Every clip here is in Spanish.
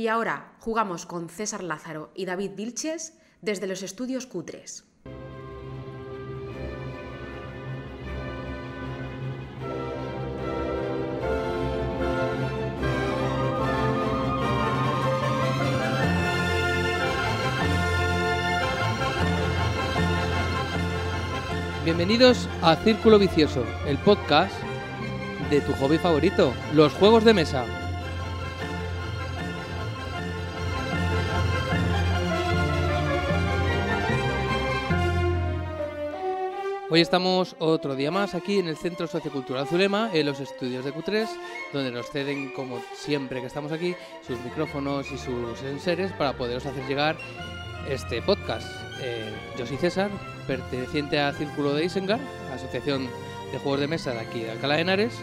Y ahora jugamos con César Lázaro y David Vilches desde los estudios Q3. Bienvenidos a Círculo Vicioso, el podcast de tu hobby favorito, los juegos de mesa. Hoy estamos otro día más aquí en el Centro Sociocultural Zulema, en los estudios de Q3, donde nos ceden, como siempre que estamos aquí, sus micrófonos y sus enseres para poderos hacer llegar este podcast. Eh, yo soy César, perteneciente a Círculo de Isengar, Asociación de Juegos de Mesa de aquí de Alcalá de Henares,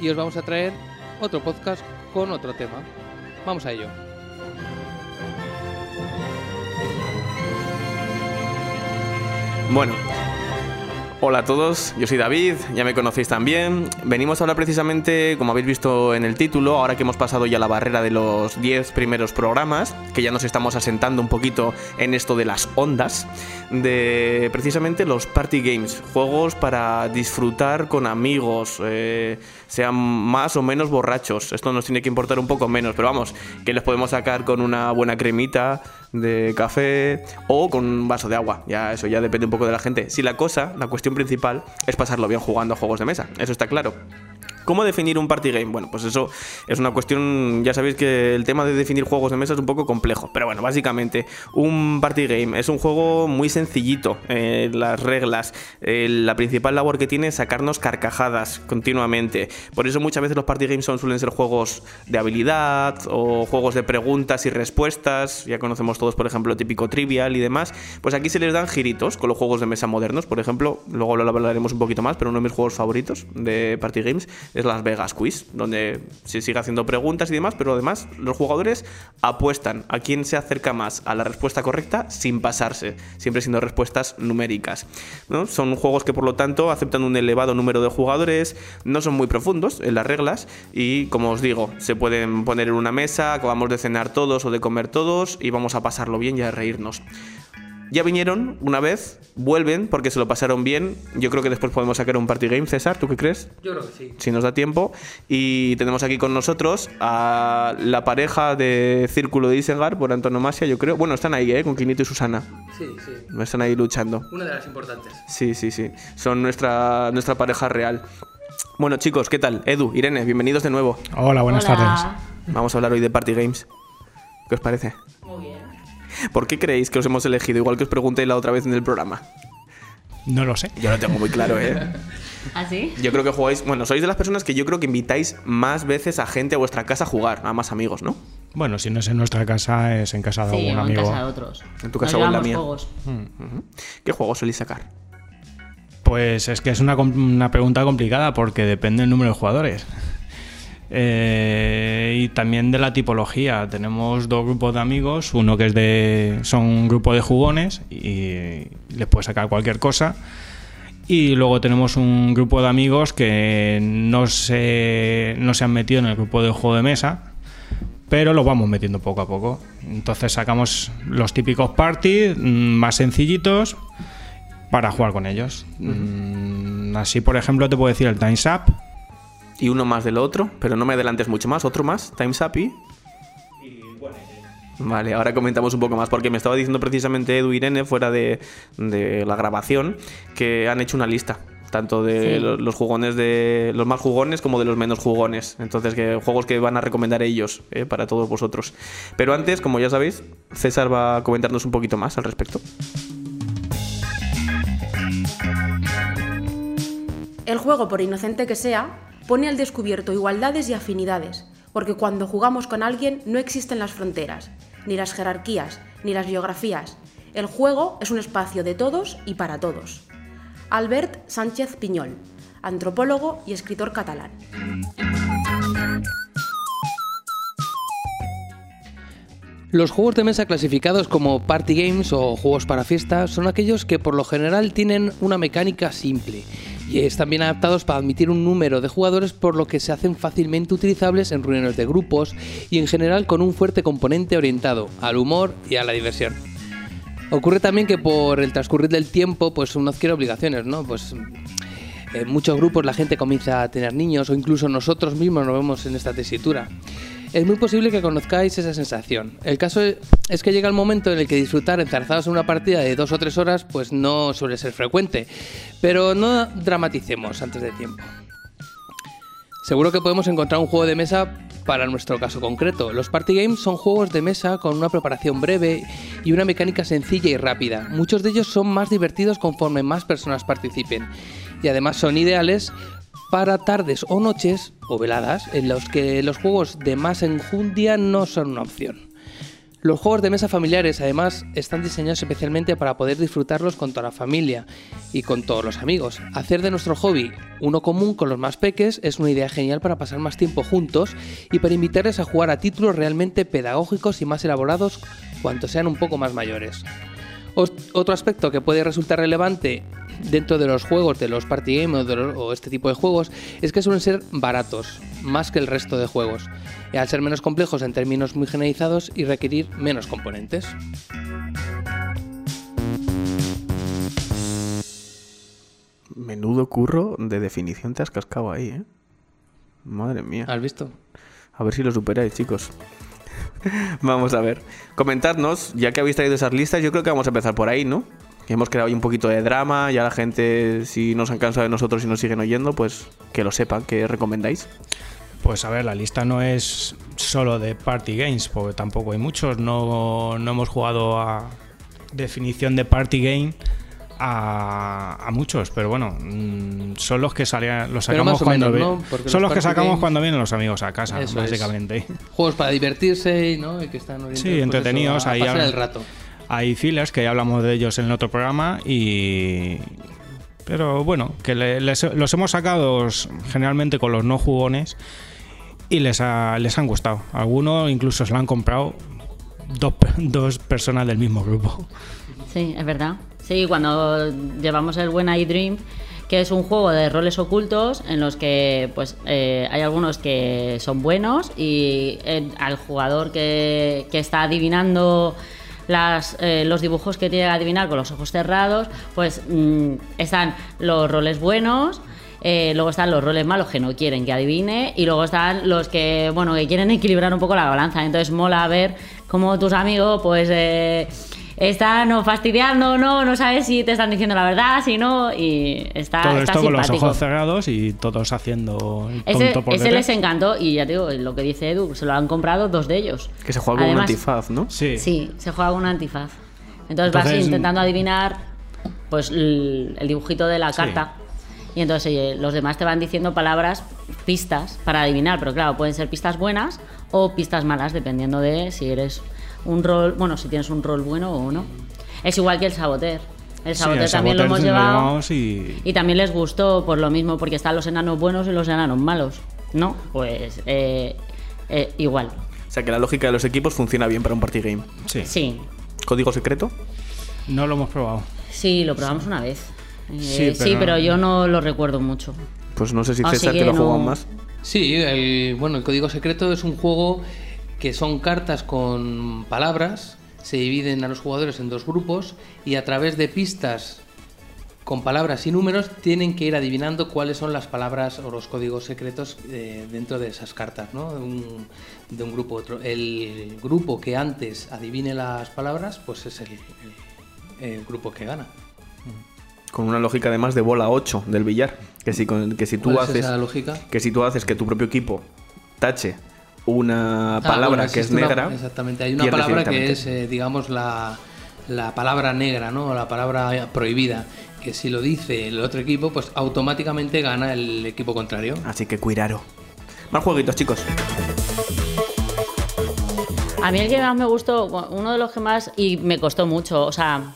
y os vamos a traer otro podcast con otro tema. Vamos a ello. Bueno, hola a todos, yo soy David, ya me conocéis también. Venimos a hablar precisamente, como habéis visto en el título, ahora que hemos pasado ya la barrera de los 10 primeros programas, que ya nos estamos asentando un poquito en esto de las ondas, de precisamente los party games, juegos para disfrutar con amigos, eh, sean más o menos borrachos. Esto nos tiene que importar un poco menos, pero vamos, que les podemos sacar con una buena cremita de café o con un vaso de agua. Ya eso ya depende un poco de la gente. Si la cosa, la cuestión principal es pasarlo bien jugando a juegos de mesa, eso está claro. ¿Cómo definir un party game? Bueno, pues eso es una cuestión, ya sabéis que el tema de definir juegos de mesa es un poco complejo, pero bueno, básicamente un party game es un juego muy sencillito, eh, las reglas, eh, la principal labor que tiene es sacarnos carcajadas continuamente, por eso muchas veces los party games suelen ser juegos de habilidad o juegos de preguntas y respuestas, ya conocemos todos por ejemplo típico trivial y demás, pues aquí se les dan giritos con los juegos de mesa modernos, por ejemplo, luego lo hablaremos un poquito más, pero uno de mis juegos favoritos de party games Las Vegas Quiz, donde se sigue haciendo preguntas y demás, pero además los jugadores apuestan a quién se acerca más a la respuesta correcta sin pasarse, siempre siendo respuestas numéricas. Son juegos que por lo tanto aceptan un elevado número de jugadores, no son muy profundos en las reglas y como os digo, se pueden poner en una mesa, acabamos de cenar todos o de comer todos y vamos a pasarlo bien y a reírnos. Ya vinieron una vez, vuelven porque se lo pasaron bien. Yo creo que después podemos sacar un party game, César, ¿tú qué crees? Yo creo que sí. Si nos da tiempo. Y tenemos aquí con nosotros a la pareja de Círculo de Isengar por antonomasia, yo creo. Bueno, están ahí, ¿eh? Con Quinito y Susana. Sí, sí. Están ahí luchando. Una de las importantes. Sí, sí, sí. Son nuestra, nuestra pareja real. Bueno, chicos, ¿qué tal? Edu, Irene, bienvenidos de nuevo. Hola, buenas tardes. Vamos a hablar hoy de party games. ¿Qué os parece? ¿Por qué creéis que os hemos elegido? Igual que os pregunté la otra vez en el programa. No lo sé. Yo lo tengo muy claro, ¿eh? ¿Ah, sí? Yo creo que jugáis. Bueno, sois de las personas que yo creo que invitáis más veces a gente a vuestra casa a jugar, a más amigos, ¿no? Bueno, si no es en nuestra casa, es en casa de Sí, algún o en amigo. casa de otros. En tu Nos casa o en la mía. juegos. Ujú. ¿Qué juegos soléis sacar? Pues es que es una, una pregunta complicada porque depende del número de jugadores. Eh, y también de la tipología. Tenemos dos grupos de amigos, uno que es de. son un grupo de jugones y les puede sacar cualquier cosa. Y luego tenemos un grupo de amigos que no se, no se han metido en el grupo de juego de mesa, pero lo vamos metiendo poco a poco. Entonces sacamos los típicos party mm, más sencillitos para jugar con ellos. Mm, Así, por ejemplo, te puedo decir el Time's Up. Y uno más del otro, pero no me adelantes mucho más. Otro más, Time's Up y... Vale, ahora comentamos un poco más, porque me estaba diciendo precisamente Edu y Irene, fuera de, de la grabación, que han hecho una lista, tanto de Sí. los jugones de los más jugones como de los menos jugones. Entonces, que juegos que van a recomendar ellos eh, para todos vosotros. Pero antes, como ya sabéis, César va a comentarnos un poquito más al respecto. El juego, por inocente que sea, pone al descubierto igualdades y afinidades, porque cuando jugamos con alguien no existen las fronteras, ni las jerarquías, ni las biografías. El juego es un espacio de todos y para todos. Albert Sánchez Piñol, antropólogo y escritor catalán. Los juegos de mesa clasificados como party games o juegos para fiesta son aquellos que por lo general tienen una mecánica simple y están bien adaptados para admitir un número de jugadores por lo que se hacen fácilmente utilizables en reuniones de grupos y en general con un fuerte componente orientado al humor y a la diversión. Ocurre también que por el transcurrir del tiempo pues uno adquiere obligaciones, ¿no? Pues en muchos grupos la gente comienza a tener niños o incluso nosotros mismos nos vemos en esta tesitura. Es muy posible que conozcáis esa sensación. El caso es que llega el momento en el que disfrutar enzarzados en una partida de dos o tres horas pues no suele ser frecuente, pero no dramaticemos antes de tiempo. Seguro que podemos encontrar un juego de mesa para nuestro caso concreto. Los party games son juegos de mesa con una preparación breve y una mecánica sencilla y rápida. Muchos de ellos son más divertidos conforme más personas participen y además son ideales para tardes o noches o veladas en los que los juegos de más enjundia no son una opción. Los juegos de mesa familiares además están diseñados especialmente para poder disfrutarlos con toda la familia y con todos los amigos. Hacer de nuestro hobby uno común con los más peques es una idea genial para pasar más tiempo juntos y para invitarles a jugar a títulos realmente pedagógicos y más elaborados cuanto sean un poco más mayores. Otro aspecto que puede resultar relevante dentro de los juegos de los party games o, este tipo de juegos es que suelen ser baratos, más que el resto de juegos, y al ser menos complejos en términos muy generalizados y requerir menos componentes. Menudo curro de definición te has cascado ahí, ¿eh? Madre mía. ¿Has visto? A ver si lo superáis, chicos. vamos a ver. Comentadnos, ya que habéis traído esas listas, yo creo que vamos a empezar por ahí, ¿no? hemos creado un poquito de drama, ya la gente, si nos han cansado de nosotros y nos siguen oyendo, pues que lo sepan, que recomendáis. Pues a ver, la lista no es solo de party games, porque tampoco hay muchos, no, hemos jugado a definición de party game a, muchos, pero bueno, mm, son los que salían, los sacamos cuando son los, que sacamos cuando vienen los amigos a casa, básicamente. Juegos para divertirse, ¿no? Y que están sí, pues entretenidos, ahí pasar el rato. Hay fillers que ya hablamos de ellos en el otro programa y pero bueno, que los hemos sacado generalmente con los no jugones y les, les han gustado. Algunos incluso se lo han comprado dos, dos personas del mismo grupo. Sí, es verdad. Sí, cuando llevamos el When I Dream, que es un juego de roles ocultos en los que pues eh, hay algunos que son buenos y eh, al jugador que, que está adivinando las, eh, los dibujos que tiene que adivinar con los ojos cerrados, pues mm, están los roles buenos. Luego están los roles malos que no quieren que adivine y luego están los que bueno que quieren equilibrar un poco la balanza entonces mola ver cómo tus amigos pues están fastidiando no, no sabes si te están diciendo la verdad, si no, y está, Todo está esto con los ojos cerrados y todos haciendo ese, ese les encantó y ya te digo, lo que dice Edu, se lo han comprado dos de ellos. Que se juega con un antifaz, ¿no? Sí. Sí, se juega con un antifaz. Entonces, vas intentando adivinar pues el, dibujito de la carta. Y entonces los demás te van diciendo palabras, pistas para adivinar, pero claro, pueden ser pistas buenas o pistas malas, dependiendo de si eres un rol, bueno, si tienes un rol bueno o no. Es igual que el saboter. El saboter también lo hemos llevado y... también les gustó por lo mismo, porque están los enanos buenos y los enanos malos. ¿No? Pues eh, eh, igual. O sea que la lógica de los equipos funciona bien para un party game. Sí. sí. ¿Código secreto? No lo hemos probado. Sí, lo probamos una vez. sí, eh, pero... yo no lo recuerdo mucho. Pues no sé si César que, lo no... más. Sí, bueno, el código secreto es un juego que son cartas con palabras, se dividen a los jugadores en dos grupos y a través de pistas con palabras y números tienen que ir adivinando cuáles son las palabras o los códigos secretos eh, dentro de esas cartas, ¿no? de un grupo a otro. El grupo que antes adivine las palabras, pues es el, grupo que gana. Con una lógica además de bola 8 del billar, que si, que si tú haces lógica? que si tú haces que tu propio equipo tache una ah, palabra que es negra. exactamente, hay una palabra que es, eh, digamos, la, la palabra negra, ¿no? La palabra prohibida. Que si lo dice el otro equipo, pues automáticamente gana el equipo contrario. Así que cuidado. Más jueguitos, chicos. A mí el que más me gustó, uno de los que más, y me costó mucho, o sea,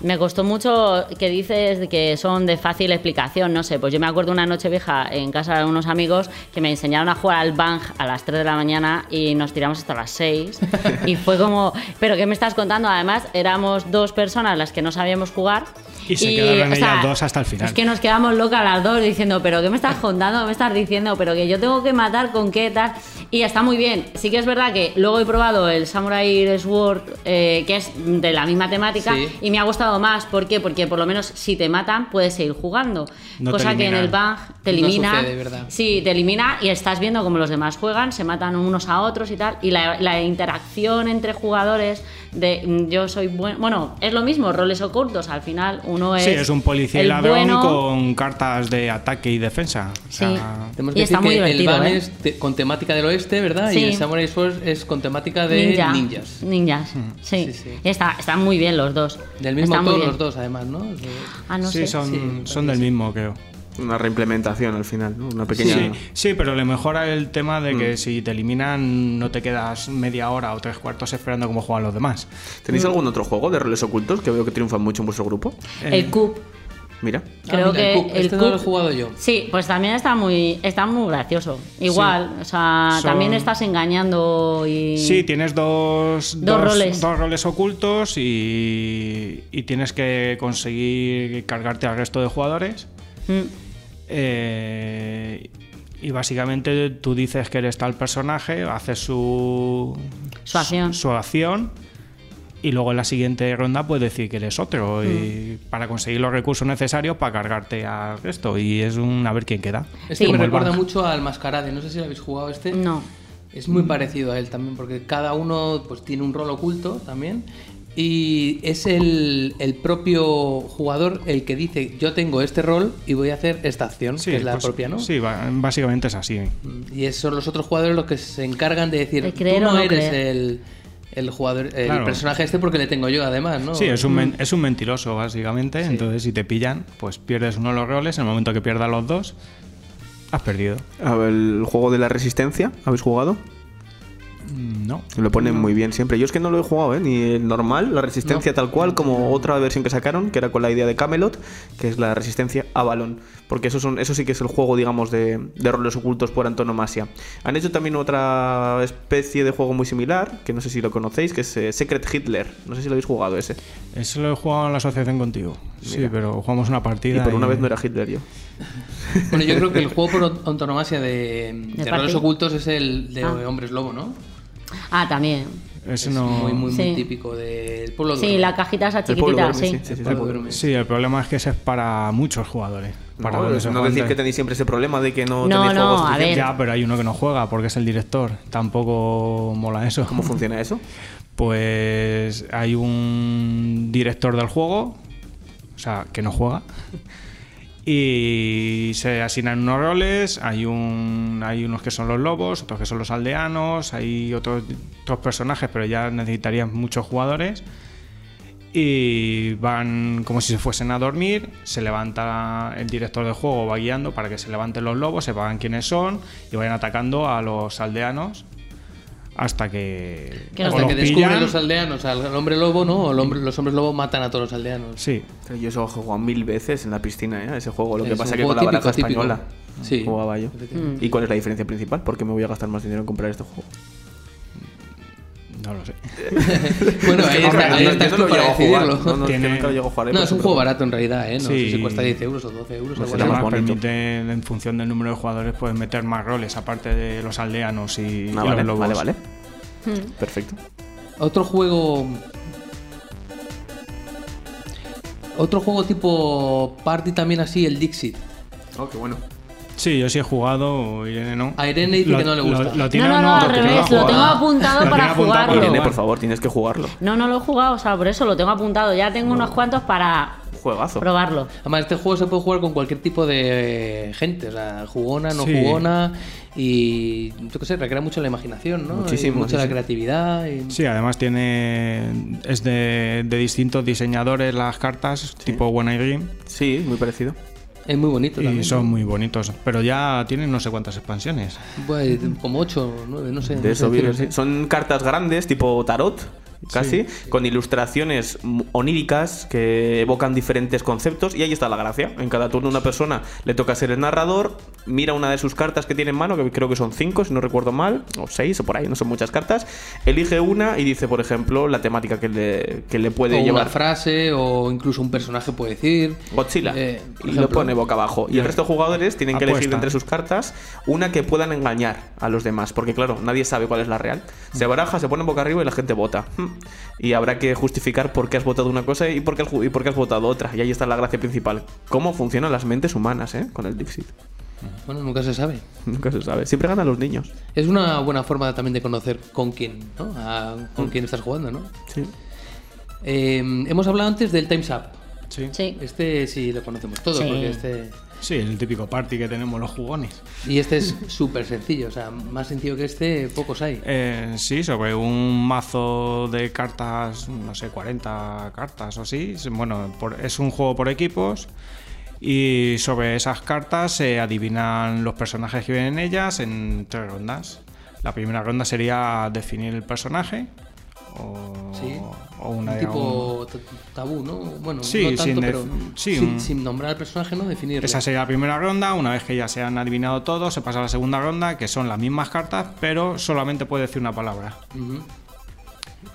me costó mucho que dices que son de fácil explicación, no sé, pues yo me acuerdo una noche vieja en casa de unos amigos que me enseñaron a jugar al bang a las 3 de la mañana y nos tiramos hasta las 6 y fue como, pero ¿qué me estás contando? Además éramos dos personas las que no sabíamos jugar Y se quedaron o sea, ellas dos hasta el final. Es que nos quedamos locas las dos diciendo, pero ¿qué me estás contando? ¿Qué me estás diciendo? Pero que yo tengo que matar con qué tal. Y está muy bien. Sí que es verdad que luego he probado el Samurai Sword, eh, que es de la misma temática, Sí. y me ha gustado más. ¿Por qué? Porque por lo menos si te matan, puedes seguir jugando. No Cosa que en el Bang te No elimina. sucede, ¿verdad? Sí, te elimina y estás viendo cómo los demás juegan, se matan unos a otros y tal. Y la, la interacción entre jugadores de mm, yo soy bueno. Bueno, es lo mismo, roles ocultos. Al final, uno es. Sí, es un policía y el ladrón bueno. con cartas de ataque y defensa. O Sí. sea, Y está muy que divertido, el Ban ¿eh? es te- con temática del oeste, ¿verdad? Sí. Y el Samurai Sword es con temática de Ninja. ninjas. Ninjas, sí. Sí, sí. Está, están muy bien los dos. Del mismo Están muy autor bien. los dos, además, ¿no? De- Ah, no sí, sé. son, Sí, son del mismo, creo. Una reimplementación al final, ¿no? Una pequeña. Sí, sí, pero le mejora el tema de Mm. que si te eliminan no te quedas media hora o tres cuartos esperando cómo juegan los demás. ¿Tenéis algún otro juego de roles ocultos que veo que triunfan mucho en vuestro grupo? El Cube. Mira. Ah, Creo mira, el que Coop. el Este no lo he jugado yo. Sí, pues también está muy, está muy gracioso. Igual, o sea, Son- también estás engañando y. Sí, tienes dos, Dos roles. dos roles ocultos y, y tienes que conseguir cargarte al resto de jugadores. Mm, Eh, y básicamente tú dices que eres tal personaje, haces su, Su acción. su acción y luego en la siguiente ronda puedes decir que eres otro y Mm. para conseguir los recursos necesarios para cargarte al resto y es un a ver quién queda. Este Sí. me recuerda mucho al Mascarade. No sé si lo habéis jugado este. No. Es muy parecido a él también, porque cada uno pues, tiene un rol oculto también. Y es el, el propio jugador el que dice, yo tengo este rol y voy a hacer esta acción, que es la pues, propia, ¿no? Sí, básicamente es así. Y es- son los otros jugadores los que se encargan de decir, De creer tú no, eres creer". el, el jugador, el Claro. personaje este porque le tengo yo además, ¿no? Sí, es un, Mm. men- es un mentiroso, básicamente. Entonces, si te pillan, pues pierdes uno de los roles. En el momento que pierdas los dos, has perdido. A ver, El juego de la resistencia, ¿habéis jugado? No. Lo ponen muy bien siempre. Yo es que no lo he jugado, ¿eh? Ni el normal, la resistencia tal cual, como otra versión que sacaron, que era con la idea de Camelot, que es la resistencia a balón. Porque eso, son, eso sí que es el juego, digamos, de, de roles ocultos por antonomasia. Han hecho también otra especie de juego muy similar, que no sé si lo conocéis, que es eh, Secret Hitler. No sé si lo habéis jugado ese. Eso lo he jugado en la asociación contigo. Sí, pero jugamos una Y partida. por una vez no era Hitler yo. Bueno, yo creo que el juego por antonomasia de, de ¿De roles ocultos es el de Ah. Hombres Lobo, ¿no? Ah, también. Es no... muy, muy, muy Sí. típico del pueblo Sí, duerme. la cajita esa chiquitita, sí. sí, sí, sí, El sí. Sí, problema es que ese es para muchos jugadores. Para No, no decir que tenéis siempre ese problema de que no, No, tenéis no, juegos a ver. Ya, pero hay uno que no juega porque es el director. Tampoco mola eso. ¿Cómo funciona eso? Pues hay un director del juego, o sea, que no juega. Y se asignan unos roles, hay un hay unos que son los lobos, otros que son los aldeanos, hay otros, otros personajes, pero ya necesitarían muchos jugadores. Y van como si se fuesen a dormir, se levanta el director del juego, va guiando para que se levanten los lobos, sepan quiénes son y vayan atacando a los aldeanos hasta que, Hasta los que descubren pillan. los aldeanos al hombre lobo, ¿no? O el hombre- los hombres lobo matan a todos los aldeanos. Sí, Yo eso he jugado mil veces en la piscina, ¿eh? ese juego. Lo que Es pasa un que con la baraja típico. española Sí. jugaba yo. Mm. ¿Y cuál es la diferencia principal? ¿Por qué me voy a gastar más dinero en comprar este juego? No lo sé. Bueno, ahí está, ahí yo estás no para decidirlo. No, no, Tiene- nunca lo a jugar. ¿eh? No, por es un juego barato en realidad, ¿eh? No sé Sí. si cuesta 10 euros o 12 euros. Más Además, bonito. permite, en función del número de jugadores, puedes meter más roles, aparte de los aldeanos y, y Ah, los vale, lobos. vale, vale. Mm. Perfecto. Otro juego. Otro juego tipo party también así, el Dixit. Oh, qué bueno. Sí, yo sí he jugado, Irene no. A Irene dice que no le gusta. tiene No, no, no, al revés, lo tengo apuntado para jugarlo. Irene, por favor, tienes que jugarlo. No, no lo he jugado, o sea, por eso lo tengo apuntado. Ya tengo unos cuantos para Juegazo. probarlo. Además, este juego se puede jugar con cualquier tipo de gente, o sea, jugona, no Sí. jugona, y yo qué sé, recrea mucho la imaginación, ¿no? Muchísimo, Y mucho sí, la sí. creatividad. y- Sí, además tiene. Es de, de distintos diseñadores las cartas, tipo One Eye Dream, Sí, muy parecido. Es muy bonito y también. son muy bonitos. Pero ya tienen no sé cuántas expansiones. Pues, como 8 o 9, no sé. no De sé eso vive, decirlo, sí. Son cartas grandes, tipo tarot, casi, con ilustraciones oníricas que evocan diferentes conceptos. Y ahí está la gracia. En cada turno una persona le toca ser el narrador, mira una de sus cartas que tiene en mano, que creo que son cinco, si no recuerdo mal, o seis, o por ahí, no son muchas cartas. Elige una y dice, por ejemplo, la temática que le, que le puede o llevar. una frase o incluso un personaje puede decir. Godzilla. Eh, y lo pone boca abajo. Y el resto de jugadores tienen que elegir entre sus cartas una que puedan engañar a los demás. Porque, claro, nadie sabe cuál es la real. Se baraja, se pone boca arriba y la gente vota. Hmm. Y habrá que justificar por qué has votado una cosa y por qué y por qué has votado otra. Y ahí está la gracia principal. Cómo funcionan las mentes humanas, ¿eh? Con el Dixit. Bueno, nunca se sabe. Nunca se sabe. Siempre ganan los niños. Es una buena forma también de conocer con quién, ¿no? A- con quién estás jugando, ¿no? Sí. Eh, hemos hablado antes del Time's Up. Sí. Sí. Este sí lo conocemos todos, Sí. porque este. Sí, el típico party que tenemos los jugones. Y este es súper sencillo, o sea, más sencillo que este, pocos hay. Eh, sí, sobre un mazo de cartas, no sé, 40 cartas o así. Bueno, por- es un juego por equipos y sobre esas cartas se adivinan los personajes que vienen en ellas en tres rondas. La primera ronda sería definir el personaje o, Sí. o una un tipo tabú, ¿no? Bueno, Sí, no tanto, sin pero sí, sin, un- sin nombrar al personaje, ¿no? Definirlo. Esa sería la primera ronda. Una vez que ya se han adivinado todos, se pasa a la segunda ronda, que son las mismas cartas, pero solamente puede decir una palabra.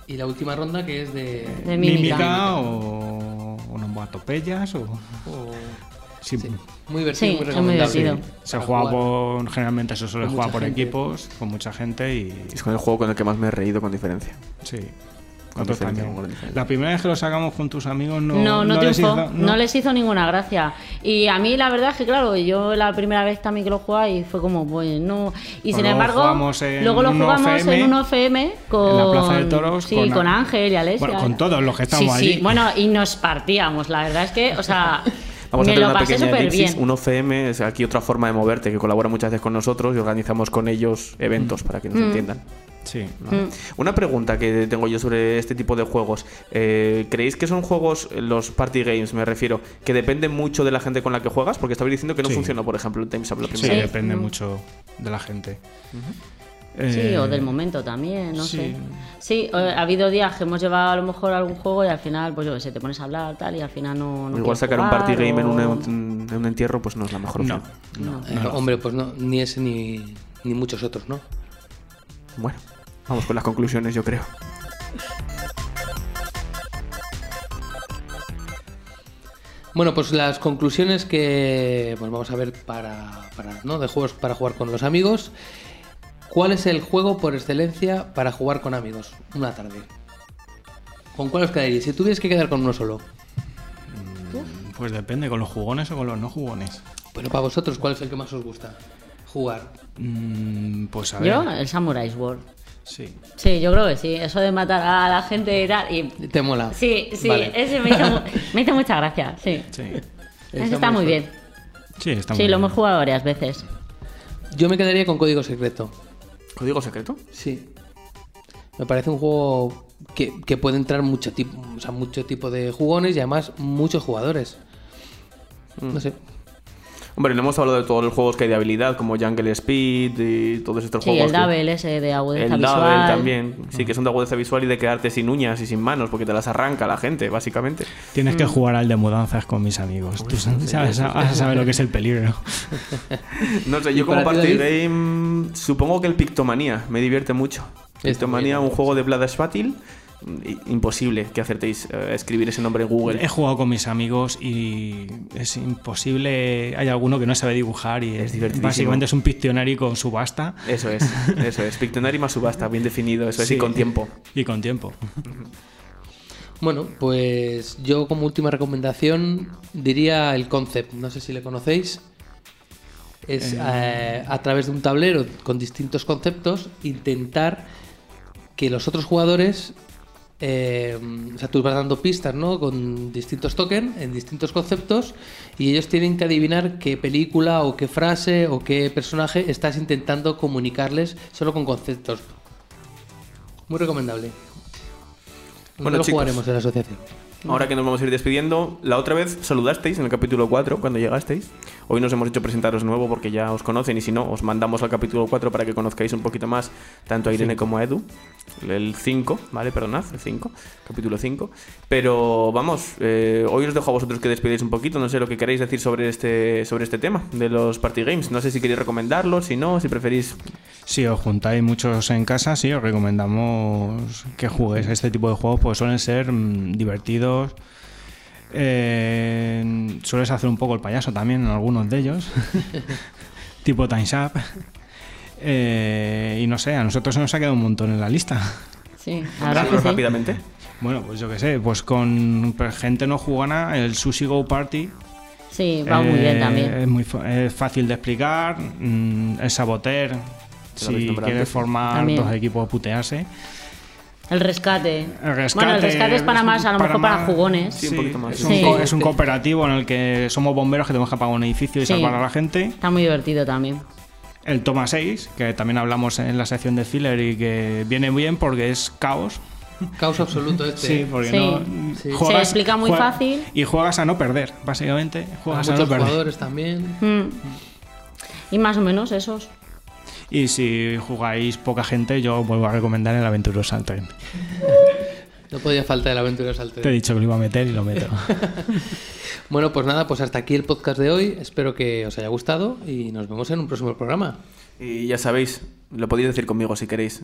Y la última ronda que es de... De mímica. o onomatopeyas o... o- Sí, sí, muy divertido, Sí, muy es muy recomendable. divertido. Se Para juega jugar. por... Generalmente se suele jugar por gente. equipos, con mucha gente y... Es con el juego con el que más me he reído con diferencia. Sí. Con diferencia, con diferencia. La primera vez que lo sacamos con tus amigos no... No, no, les triunfó, hizo- no. les hizo ninguna gracia. Y a mí la verdad es que, claro, yo la primera vez también que lo jugaba y fue como, pues no. Y sin luego embargo, luego lo jugamos OFM, en un OFM con. en la Plaza de Toros, Sí, con con, Ángel y Alesia. Bueno, con todos los que estamos sí, Sí, allí. bueno, y nos partíamos. La verdad es que, o sea, Vamos a me lo una pequeña elipsis. bien. Un OCM es aquí otra forma de moverte que colabora muchas veces con nosotros y organizamos con ellos eventos para que nos Mm. entiendan. Sí. ¿vale? Una pregunta que tengo yo sobre este tipo de juegos. Eh, ¿Creéis que son juegos, los party games me refiero, que dependen mucho de la gente con la que juegas? Porque estabais diciendo que no Sí. funcionó, por ejemplo, el Time's Up Sí, depende Mm. mucho de la gente. Sí, Eh, o del momento también, no sí. sé. Sí, eh, ha habido días que hemos llevado a lo mejor algún juego y al final, pues yo qué sé, te pones a hablar tal y al final no. no Igual sacar un jugar, party game en, un, en un entierro pues no es la mejor No, opción. No. Eh, hombre, pues no, ni ese ni, ni muchos otros, ¿no? Bueno, vamos con las conclusiones yo creo. Bueno, pues las conclusiones que pues vamos a ver para, para, ¿no? de juegos para jugar con los amigos. ¿Cuál es el juego por excelencia para jugar con amigos una tarde? ¿Con cuál os quedaríais? Si tuvierais que quedar con uno solo. Pues depende, con los jugones o con los no jugones. Bueno, para vosotros, ¿cuál es el que más os gusta jugar? Mm, pues a ver. Yo, el Samurai's World. Sí. Sí, yo creo que sí. Eso de matar a la gente y tal. Y... ¿Te mola? Sí, sí, Vale. ese me hizo, me hizo mucha gracia. Sí. Sí. Ese está muy bien. Sí, está Sí, muy lo bien. hemos jugado varias veces. Yo me quedaría con Código Secreto. ¿Código secreto? Sí. Me parece un juego que, que puede entrar mucho tipo, o sea, mucho tipo de jugones y además muchos jugadores. No sé. Hombre, no hemos hablado de todos los juegos que hay de habilidad, como Jungle Speed y todos estos Sí, juegos. el que- Double ese de agudeza El visual. Double también. Sí, que son de agudeza visual y de quedarte sin uñas y sin manos, porque te las arranca la gente, básicamente. Tienes Mm. que jugar al de mudanzas con mis amigos. Tú sabes, sabes- vas a saber lo que es el peligro. No sé, ¿Y yo como party David? game supongo que el Pictomanía me divierte mucho. Pictomanía, un juego de Vlad Spatil, i- imposible que acertéis eh, escribir ese nombre en Google. He jugado con mis amigos y es imposible. Hay alguno que no sabe dibujar y Es divertidísimo. básicamente es un Pictionary con subasta Eso es, eso es. Pictonary más subasta, bien definido, eso es, Sí. y con tiempo. y con tiempo. Bueno, pues yo como última recomendación diría el concept. No sé si le conocéis. Es eh, a través de un tablero con distintos conceptos intentar que los otros jugadores, eh, o sea, tú vas dando pistas, ¿no? Con distintos tokens en distintos conceptos y ellos tienen que adivinar qué película o qué frase o qué personaje estás intentando comunicarles solo con conceptos. Muy recomendable. Bueno, Bueno, lo chicos. jugaremos en la asociación. Ahora que nos vamos a ir despidiendo, la otra vez saludasteis en el capítulo 4, cuando llegasteis. Hoy nos hemos hecho presentaros nuevo porque ya os conocen y si no, os mandamos al capítulo 4 para que conozcáis un poquito más tanto a Irene como a Edu. El 5, ¿vale? Perdonad, el 5, capítulo 5. Pero vamos, eh, hoy os dejo a vosotros que despidáis un poquito, no sé lo que queréis decir sobre este, sobre este tema de los party games. No sé si queréis recomendarlos, si no, si preferís... Si os juntáis muchos en casa, sí, os recomendamos que juguéis a este tipo de juegos, pues suelen ser mm, divertidos. Eh, sueles hacer un poco el payaso también en algunos de ellos, tipo Time's Up. Eh, y no sé, a nosotros se nos ha quedado un montón en la lista. Sí, sí. rápidamente. Bueno, pues yo qué sé, pues con gente no jugana, el Sushi Go Party. Sí, va muy bien eh, también. Es muy fa- es fácil de explicar. mm, el saboter, si quieres antes. formar También. dos equipos, putearse. El rescate. El rescate Bueno, el rescate es para más, a lo mejor para jugones. Sí, un poquito más. Es, Sí. un, co- es un cooperativo en el que somos bomberos que tenemos que apagar un edificio y Sí. salvar a la gente. Está muy divertido también. El Toma 6, que también hablamos en la sección de filler y que viene bien porque es caos. Caos absoluto este. Sí, porque Sí. no. Sí. Se explica muy fácil. Y juegas a no perder, básicamente. Juegas a no perder. jugadores también. Mm. Y más o menos esos. Y si jugáis poca gente, yo vuelvo a recomendar el Aventuroso al tren. No podía faltar el aventuras al Te he dicho que lo iba a meter y lo meto. Bueno, pues nada, pues hasta aquí el podcast de hoy. Espero que os haya gustado y nos vemos en un próximo programa. Y ya sabéis, lo podéis decir conmigo si queréis.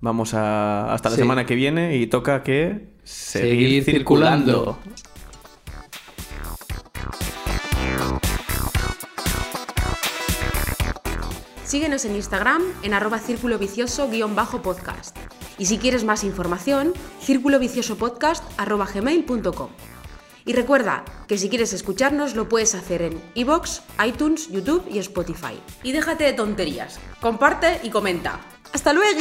Vamos a, hasta la Sí. semana que viene y toca que Seguir seguir, circulando. circulando. Síguenos en Instagram en arroba círculo vicioso guion bajo podcast. Y si quieres más información, círculo vicioso podcast arroba gmail.com. Y recuerda que si quieres escucharnos lo puedes hacer en iVoox, iTunes, YouTube y Spotify. Y déjate de tonterías. Comparte y comenta. ¡Hasta luego!